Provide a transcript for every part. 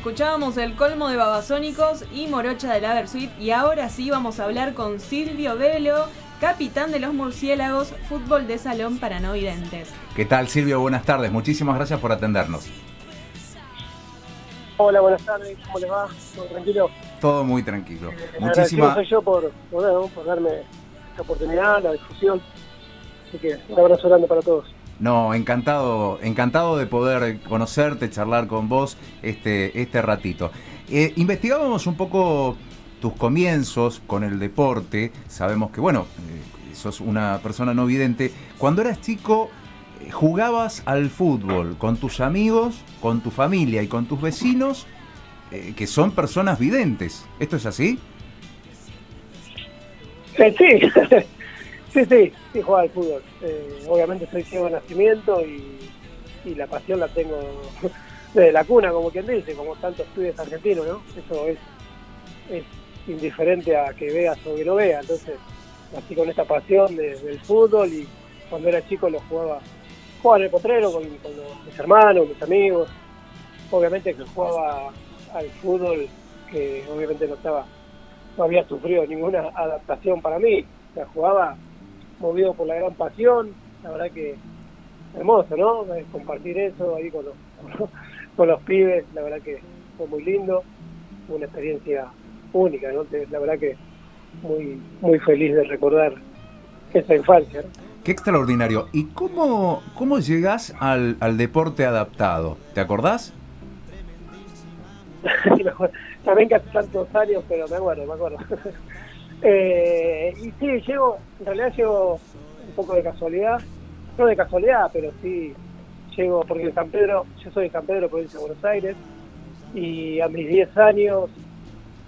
escuchábamos el colmo de Babasónicos y Morocha de la Versuit y ahora sí vamos a hablar con Silvio Velo, capitán de los murciélagos, fútbol de salón para no videntes. ¿Qué tal Silvio? Buenas tardes, muchísimas gracias por atendernos. Hola, buenas tardes, ¿cómo les va? ¿Todo tranquilo? Todo muy tranquilo. Eh, Muchísimas soy yo por, por darme esta oportunidad, la discusión. Así que un abrazo grande para todos. No, encantado, encantado de poder conocerte, charlar con vos este, este ratito. Eh, investigábamos un poco tus comienzos con el deporte. Sabemos que, bueno, eh, sos una persona no vidente. Cuando eras chico, eh, jugabas al fútbol con tus amigos, con tu familia y con tus vecinos, que son personas videntes. ¿Esto es así? Sí, Sí, sí, sí jugaba al fútbol. Eh, obviamente soy ciego de nacimiento y, la pasión la tengo desde la cuna, como quien dice, como tantos estudios argentinos, ¿no? Eso es, es indiferente a que veas o que no veas. Entonces, así con esta pasión del fútbol y cuando era chico lo jugaba, jugaba en el potrero con, mis hermanos, mis amigos. Obviamente que jugaba al fútbol que obviamente no estaba, no había sufrido ninguna adaptación para mí. Sea, jugaba movido por la gran pasión, la verdad que hermoso, ¿no? Compartir eso ahí con los, con los pibes, la verdad que fue muy lindo, una experiencia única, ¿no? La verdad que muy, muy feliz de recordar esa infancia, Qué extraordinario. ¿Y cómo, cómo llegas al, al deporte adaptado? ¿Te acordás? También hace tantos años, pero me acuerdo, me acuerdo. Eh, y sí, llego, en realidad llego un poco de casualidad, no de casualidad, pero sí llego porque en San Pedro, yo soy de San Pedro, provincia de Buenos Aires, y a mis 10 años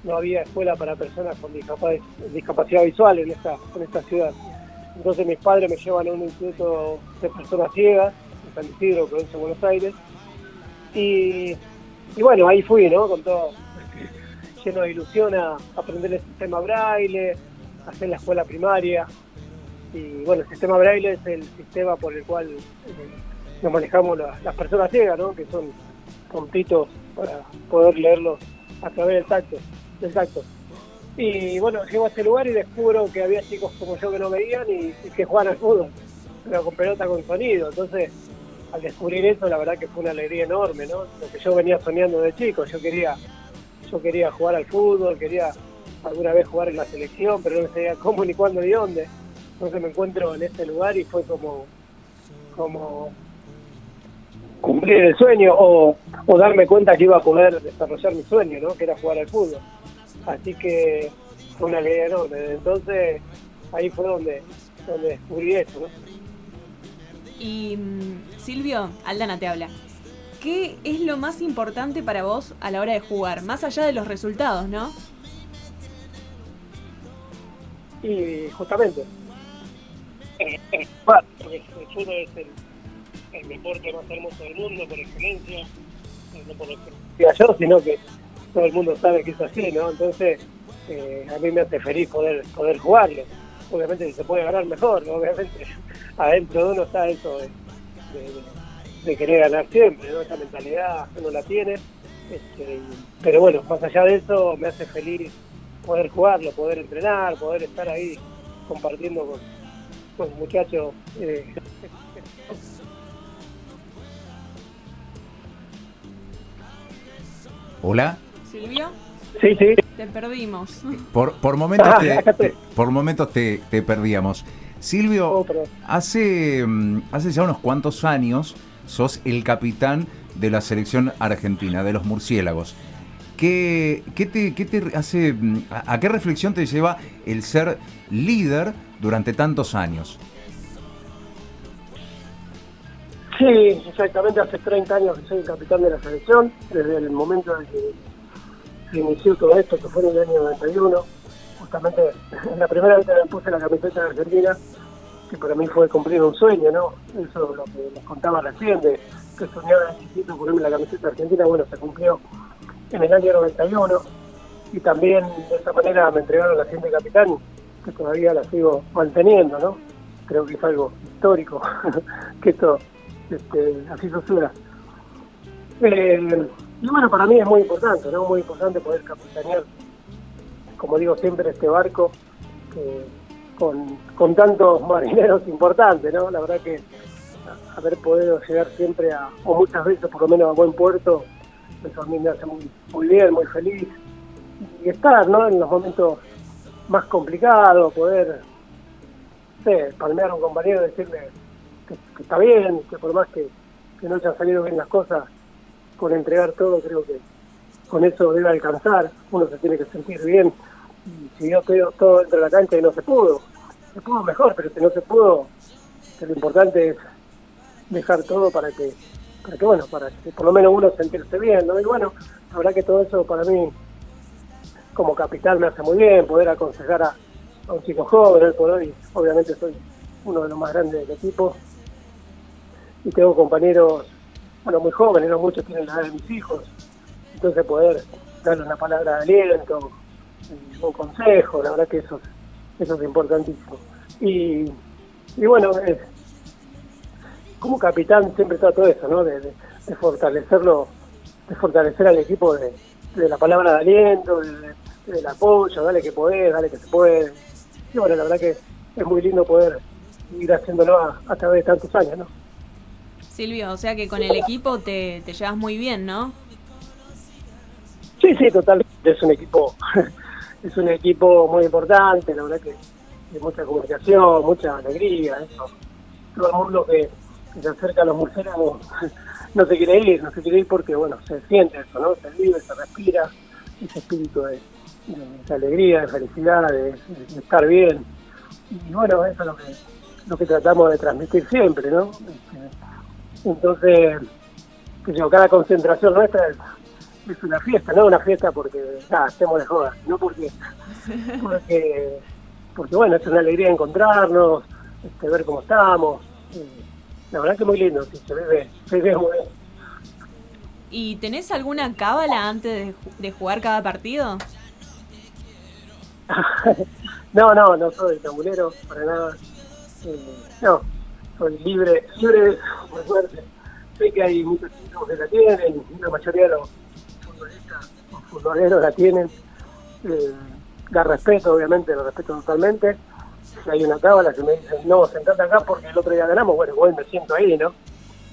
no había escuela para personas con discapacidad visual en esta, en esta ciudad. Entonces mis padres me llevan a un instituto de personas ciegas, en San Isidro, provincia de Buenos Aires, y, y bueno, ahí fui, ¿no? Con todo, lleno de ilusión a aprender el sistema braille, hacer la escuela primaria. Y bueno, el sistema braille es el sistema por el cual eh, nos manejamos las personas ciegas, ¿no? que son puntitos para poder leerlos a través del tacto. Del tacto. Y bueno, llego a este lugar y descubro que había chicos como yo que no veían y, que jugaban al fútbol, pero con pelota con sonido. Entonces, al descubrir eso, la verdad que fue una alegría enorme, ¿no? Lo que yo venía soñando de chico, yo quería yo quería jugar al fútbol, quería alguna vez jugar en la selección, pero no sabía cómo ni cuándo ni dónde. Entonces me encuentro en este lugar y fue como, como cumplir el sueño o, darme cuenta que iba a poder desarrollar mi sueño, ¿no? que era jugar al fútbol. Así que fue una alegría enorme. Entonces ahí fue donde, donde descubrí esto. ¿no? Y mm, Silvio, Aldana te habla. ¿Qué es lo más importante para vos a la hora de jugar? Más allá de los resultados, ¿no? Y justamente, eh, eh, fútbol es el, deporte más hermoso del mundo por excelencia, eh, no por diga yo, sino que todo el mundo sabe que es así, ¿no? Entonces, a mí me hace feliz poder, poder jugarlo. Obviamente si se puede ganar mejor, obviamente adentro de uno está eso de querer ganar siempre, ¿no? Esa mentalidad uno la tiene. Este, pero bueno, más allá de eso, me hace feliz poder jugarlo, poder entrenar, poder estar ahí compartiendo con, con muchachos. Eh. Hola. Silvio. Sí, sí. Te perdimos. Por, por momentos, ah, te, por momentos te, te perdíamos. Silvio, oh, hace, mm, hace ya unos cuantos años sos el capitán de la selección argentina, de los murciélagos. ¿Qué, qué, te, hace, a, qué reflexión te lleva el ser líder durante tantos años? Sí, exactamente, hace 30 años que soy el capitán de la selección, desde el momento en que se inició todo esto, que fue en el año 91. Justamente la primera vez que me puse la camiseta de Argentina, que para mí fue cumplir un sueño, ¿no? Eso es lo que les contaba recién, de que soñaba chiquito ponerme la camiseta argentina, bueno, se cumplió en el año 91 y también de esa manera me entregaron la siguiente capitán, que todavía la sigo manteniendo, ¿no? Creo que es algo histórico que esto este, así suceda. Eh, y bueno, para mí es muy importante, ¿no? Muy importante poder capitanear, como digo siempre, este barco con, con tantos marineros importantes, ¿no? La verdad que haber podido llegar siempre a, o muchas veces por lo menos a buen puerto, eso a mí me hace muy, muy bien, muy feliz. Y estar, ¿no? En los momentos más complicados, poder, palmear a un compañero y decirle que, está bien, que por más que, que no hayan salido bien las cosas, con entregar todo, creo que con eso debe alcanzar, uno se tiene que sentir bien. Yo todo, todo dentro de la cancha y no se pudo, se pudo mejor, pero si no se pudo, lo importante es dejar todo para que, para que bueno, para que por lo menos uno sentirse bien, ¿no? Y bueno, la verdad que todo eso para mí, como capital, me hace muy bien, poder aconsejar a, un chico joven, hoy por hoy, obviamente soy uno de los más grandes del equipo, y tengo compañeros, bueno, muy jóvenes, no muchos tienen la edad de mis hijos, entonces poder darle una palabra de aliento, un consejo, la verdad que eso, eso es importantísimo. Y, y bueno, es, como capitán siempre todo eso, ¿no? De, fortalecerlo, de fortalecer al equipo de, la palabra de aliento, del apoyo, dale que podés, dale que se puede. Y bueno, la verdad que es muy lindo poder ir haciéndolo a, través de tantos años, ¿no? Silvio, o sea que con el equipo te, te llevas muy bien, ¿no? Sí, sí, totalmente. Es un equipo, es un equipo muy importante, la verdad que de mucha comunicación, mucha alegría, eso. Todo el mundo que, se acerca a los murciélagos no se quiere ir, no se quiere ir porque, bueno, se siente eso, ¿no? Se vive, se respira ese espíritu de, alegría, de felicidad, de, estar bien. Y bueno, eso es lo que, lo que tratamos de transmitir siempre, ¿no? Este, entonces, yo, cada concentración nuestra es, una fiesta, no una fiesta porque, nada, estemos de joda, no porque, porque, porque bueno, es una alegría encontrarnos, este, ver cómo estamos. La verdad que muy lindo, sí, se ve, se ve muy bien. ¿Y tenés alguna cábala antes de, jugar cada partido? no, no, no soy tambulero, para nada. Eh, no, soy libre, libre por suerte. Sé que hay muchos chicos que la tienen, la mayoría de los futbolistas futboleros la tienen. Eh, la respeto, obviamente, la respeto totalmente si hay una cábala que me dice, no, sentate acá porque el otro día ganamos, bueno, igual me siento ahí, ¿no?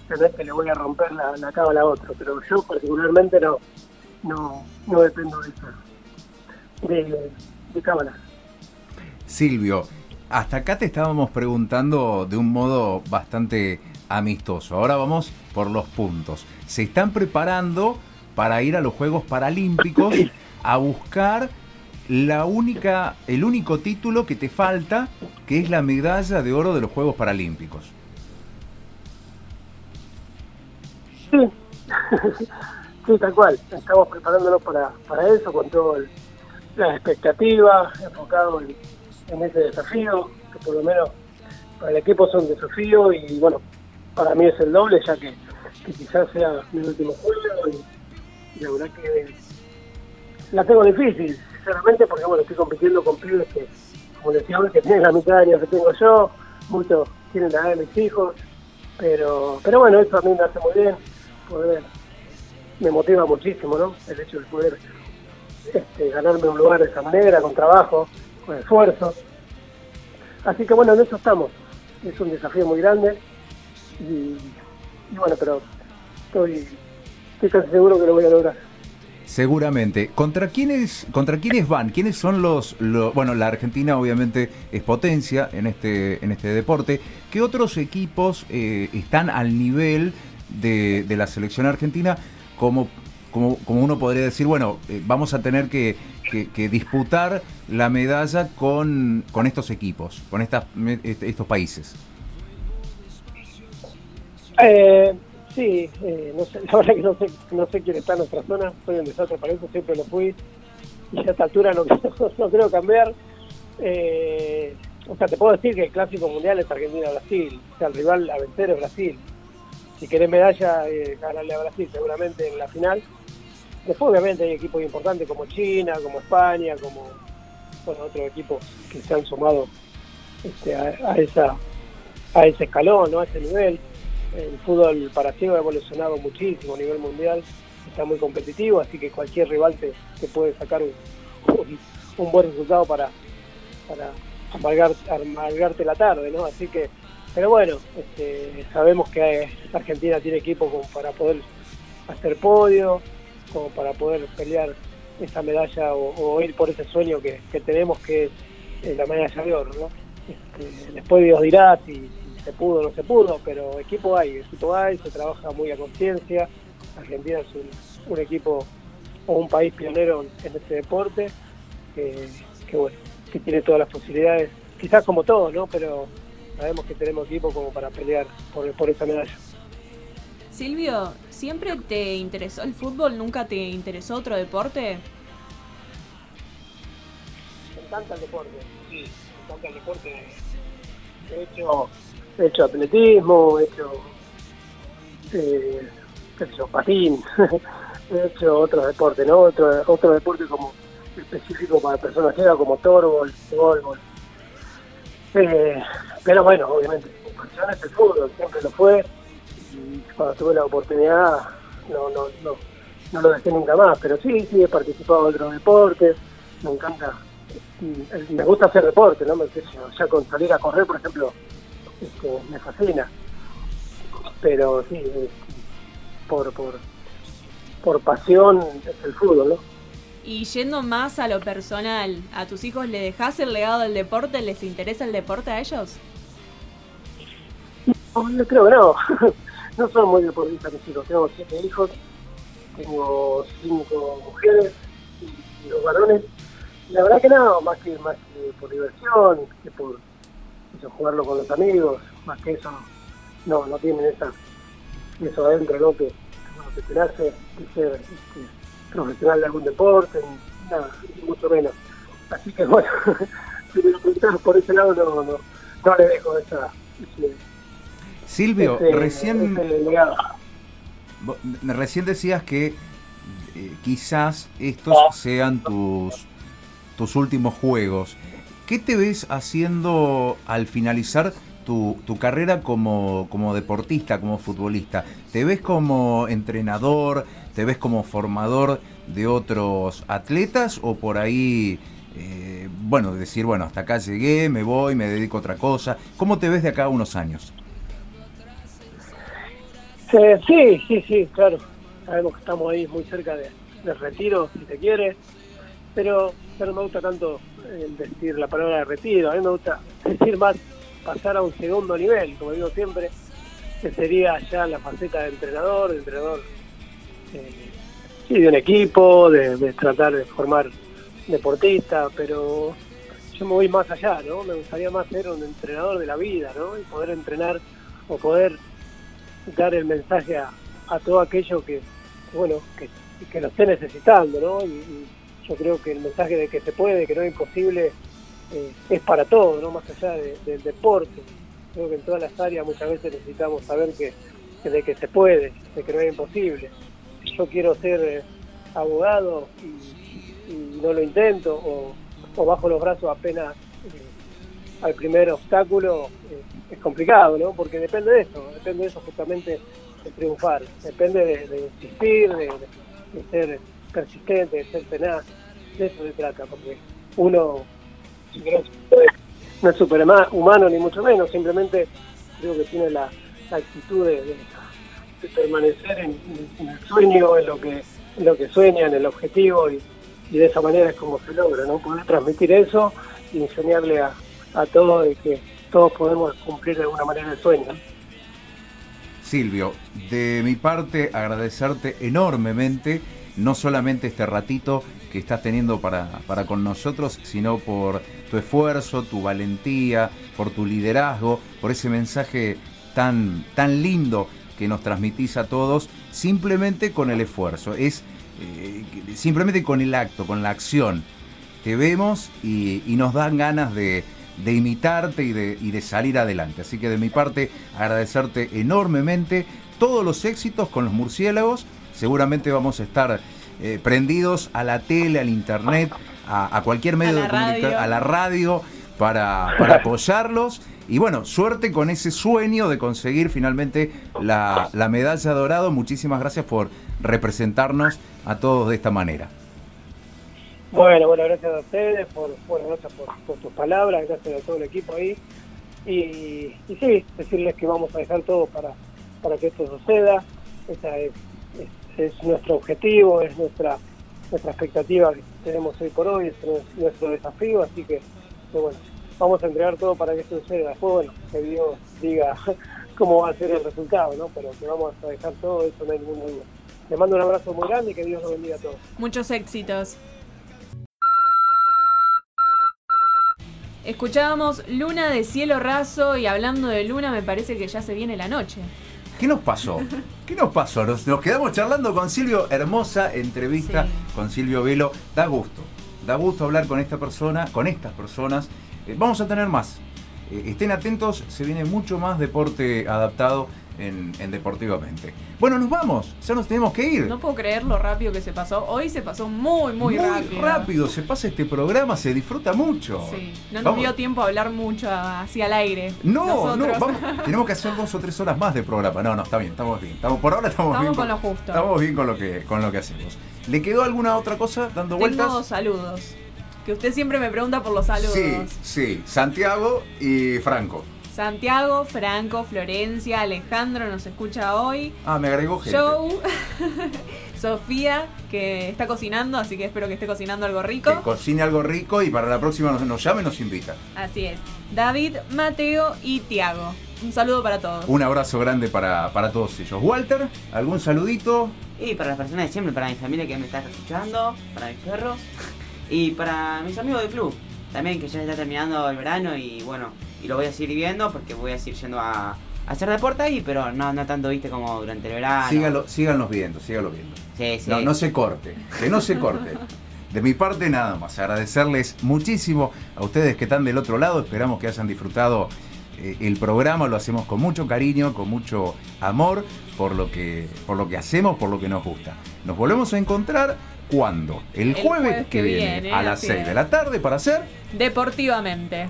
No es que le voy a romper la, la cábala a otro, pero yo particularmente no, no, no dependo de eso, de cábala. Silvio, hasta acá te estábamos preguntando de un modo bastante amistoso. Ahora vamos por los puntos. Se están preparando para ir a los Juegos Paralímpicos a buscar la única, el único título que te falta, que es la medalla de oro de los Juegos Paralímpicos. Sí, tal cual. Estamos preparándonos para, para eso, con todas las expectativas, enfocado en, ese desafío, que por lo menos para el equipo son desafío y bueno, para mí es el doble, ya que, quizás sea mi último juego y la verdad que la tengo difícil sinceramente, porque bueno, estoy compitiendo con pibes que, como decía que tienen la mitad de años que tengo yo, muchos tienen la edad de mis hijos, pero, pero bueno, eso a mí me hace muy bien, poder, me motiva muchísimo, ¿no? El hecho de poder este, ganarme un lugar de esa manera, con trabajo, con esfuerzo. Así que bueno, en eso estamos. Es un desafío muy grande y, y bueno, pero estoy, estoy casi seguro que lo voy a lograr. Seguramente. ¿Contra quiénes, ¿Contra quiénes van? ¿Quiénes son los, Bueno, la Argentina obviamente es potencia en este, en este deporte. ¿Qué otros equipos eh, están al nivel de, la selección argentina como, como, como, uno podría decir, bueno, eh, vamos a tener que, disputar la medalla con, con estos equipos, con estas, estos países? Eh, Sí, eh, no sé, la verdad que no sé, no sé quién está en nuestra zona, soy un desastre para eso, siempre lo fui y a esta altura no, no, creo cambiar. Eh, o sea, te puedo decir que el clásico mundial es Argentina-Brasil, o sea, el rival a vencer es Brasil. Si querés medalla, eh, ganarle a Brasil seguramente en la final. Después obviamente hay equipos importantes como China, como España, como otros equipos que se han sumado este, a, a, esa, a ese escalón, ¿no? a ese nivel el fútbol para ciego ha evolucionado muchísimo a nivel mundial está muy competitivo, así que cualquier rival te, puede sacar un, un, buen resultado para, para amargarte la tarde, ¿no? Así que, pero bueno, este, sabemos que Argentina tiene equipo para poder hacer podio, como para poder pelear esa medalla o, ir por ese sueño que, tenemos que es la medalla de oro, ¿no? Este, después Dios dirá si, se pudo o no se pudo, pero equipo hay, equipo hay, se trabaja muy a conciencia. Argentina es un, equipo o un país pionero en este deporte que, bueno, que tiene todas las posibilidades, quizás como todo, ¿no? Pero sabemos que tenemos equipo como para pelear por, por esa medalla. Silvio, ¿siempre te interesó el fútbol? ¿Nunca te interesó otro deporte? Me encanta el deporte, sí, me encanta el deporte. He hecho, he hecho atletismo, he hecho, eh, patín, he hecho otros deportes, ¿no? Otro, otro deporte como específico para personas ciegas como torbol, golbol. Eh, pero bueno, obviamente, mi pasión el fútbol, siempre lo fue cuando tuve la oportunidad no, no, no, no lo dejé nunca más, pero sí, sí he participado en otros deportes, me encanta, me gusta hacer deporte, ¿no? Ya con salir a correr, por ejemplo, este, me fascina, pero sí, por, por, por pasión es el fútbol, ¿no? Y yendo más a lo personal, ¿a tus hijos le dejas el legado del deporte? ¿Les interesa el deporte a ellos? No, yo creo que no. no son muy deportistas mis hijos, tengo siete hijos, tengo cinco mujeres y, dos varones. la verdad que no, más que, más que por diversión, que por jugarlo con los amigos, más que eso, no, no tienen esa, eso adentro, ¿no? Que, que te nace ser este, profesional de algún deporte, nada, mucho menos. Así que bueno, si me lo preguntas por ese lado, no, no, no le dejo esa, Silvio, recién, recién decías que eh, quizás estos sean tus, tus últimos juegos. ¿Qué te ves haciendo al finalizar tu, carrera como, deportista, como futbolista? ¿Te ves como entrenador? ¿Te ves como formador de otros atletas? ¿O por ahí, eh, bueno, decir, bueno, hasta acá llegué, me voy, me dedico a otra cosa? ¿Cómo te ves de acá a unos años? Sí, sí, sí, claro. Sabemos que estamos ahí muy cerca de, del retiro, si te quiere, pero, pero me gusta tanto eh, decir la palabra de retiro, a mí me gusta decir más pasar a un segundo nivel, como digo siempre, que sería ya la faceta de entrenador, de entrenador eh, de un equipo, de, tratar de formar deportistas, pero yo me voy más allá, ¿no? Me gustaría más ser un entrenador de la vida, ¿no? Y poder entrenar o poder dar el mensaje a, todo aquello que, bueno, que, que, lo esté necesitando, ¿no? Y, yo creo que el mensaje de que se puede, que no es imposible, eh, es para todo, ¿no? Más allá del deporte. Creo que en todas las áreas muchas veces necesitamos saber que, de que se puede, de que no es imposible. Si yo quiero ser eh, abogado y, no lo intento, o, bajo los brazos apenas eh, al primer obstáculo, es complicado, ¿no? Porque depende de eso, depende de eso justamente de triunfar, depende de, insistir, de, ser persistente, de ser tenaz, de eso se trata, porque uno no es superhumano ni mucho menos, simplemente creo que tiene la, actitud de, permanecer en, el sueño, en lo que en lo que sueña, en el objetivo y, de esa manera es como se logra, ¿no? Poder transmitir eso y enseñarle a, a todos de que todos podemos cumplir de alguna manera el sueño. Silvio, de mi parte agradecerte enormemente, no solamente este ratito que estás teniendo para, para con nosotros, sino por tu esfuerzo, tu valentía, por tu liderazgo, por ese mensaje tan, tan lindo que nos transmitís a todos, simplemente con el esfuerzo, es eh, simplemente con el acto, con la acción. Te vemos y nos dan ganas de, de imitarte y de, y de salir adelante. Así que de mi parte, agradecerte enormemente todos los éxitos con los murciélagos. Seguramente vamos a estar eh, prendidos a la tele, al internet, a, cualquier medio de comunicación, a la radio, para, para apoyarlos. Y bueno, suerte con ese sueño de conseguir finalmente la, la medalla dorado. Muchísimas gracias por representarnos a todos de esta manera. Bueno, bueno, gracias a ustedes, por, bueno, gracias por, tus palabras, gracias a todo el equipo ahí. Y, y sí, decirles que vamos a dejar todo para, para que esto suceda. Esa es, es, nuestro objetivo, es nuestra nuestra expectativa que tenemos hoy por hoy, es nuestro desafío, así que, bueno, vamos a entregar todo para que esto suceda. Después, bueno, que Dios diga cómo va a ser el resultado, ¿no? Pero que vamos a dejar todo, eso no hay ninguna duda. Le mando un abrazo muy grande y que Dios los bendiga a todos. Muchos éxitos. Escuchábamos Luna de cielo raso y hablando de luna me parece que ya se viene la noche. ¿Qué nos pasó? ¿Qué nos pasó? Nos, quedamos charlando con Silvio, hermosa entrevista con Silvio Velo. Da gusto, da gusto hablar con esta persona, con estas personas. Eh, vamos a tener más. Eh, estén atentos, se viene mucho más deporte adaptado en, Deportivamente. Bueno, nos vamos, ya nos tenemos que ir. No puedo creer lo rápido que se pasó. Hoy se pasó muy, muy, rápido. Muy rápido, se pasa este programa, se disfruta mucho. Sí, no nos dio tiempo a hablar mucho hacia el aire. No, no, tenemos que hacer dos o tres horas más de programa. No, no, está bien, estamos bien. Estamos, por ahora estamos, bien. con, lo justo. Estamos bien con lo que, con lo que hacemos. ¿Le quedó alguna otra cosa dando Tengo vueltas? saludos. Que usted siempre me pregunta por los saludos. Sí, sí. Santiago y Franco. Santiago, Franco, Florencia, Alejandro nos escucha hoy. Ah, me agregó gente. Joe, Sofía, que está cocinando, así que espero que esté cocinando algo rico. Que cocine algo rico y para la próxima nos, nos llame y nos invita. Así es. David, Mateo y Tiago. Un saludo para todos. Un abrazo grande para, para todos ellos. Walter, ¿algún saludito? Y para las personas de siempre, para mi familia que me está escuchando, para mis perros y para mis amigos del club. También que ya está terminando el verano y bueno, y lo voy a seguir viendo porque voy a seguir yendo a, hacer deporte ahí, pero no, no tanto, viste, como durante el verano. Síganlo, síganlos viendo, síganlo viendo. Sí, sí. No, no se corte, que no se corte. De mi parte nada más, agradecerles muchísimo a ustedes que están del otro lado, esperamos que hayan disfrutado eh, el programa, lo hacemos con mucho cariño, con mucho amor por lo que, por lo que hacemos, por lo que nos gusta. Nos volvemos a encontrar cuando? El, jueves, que, viene, a las 6 de la tarde para hacer Deportivamente.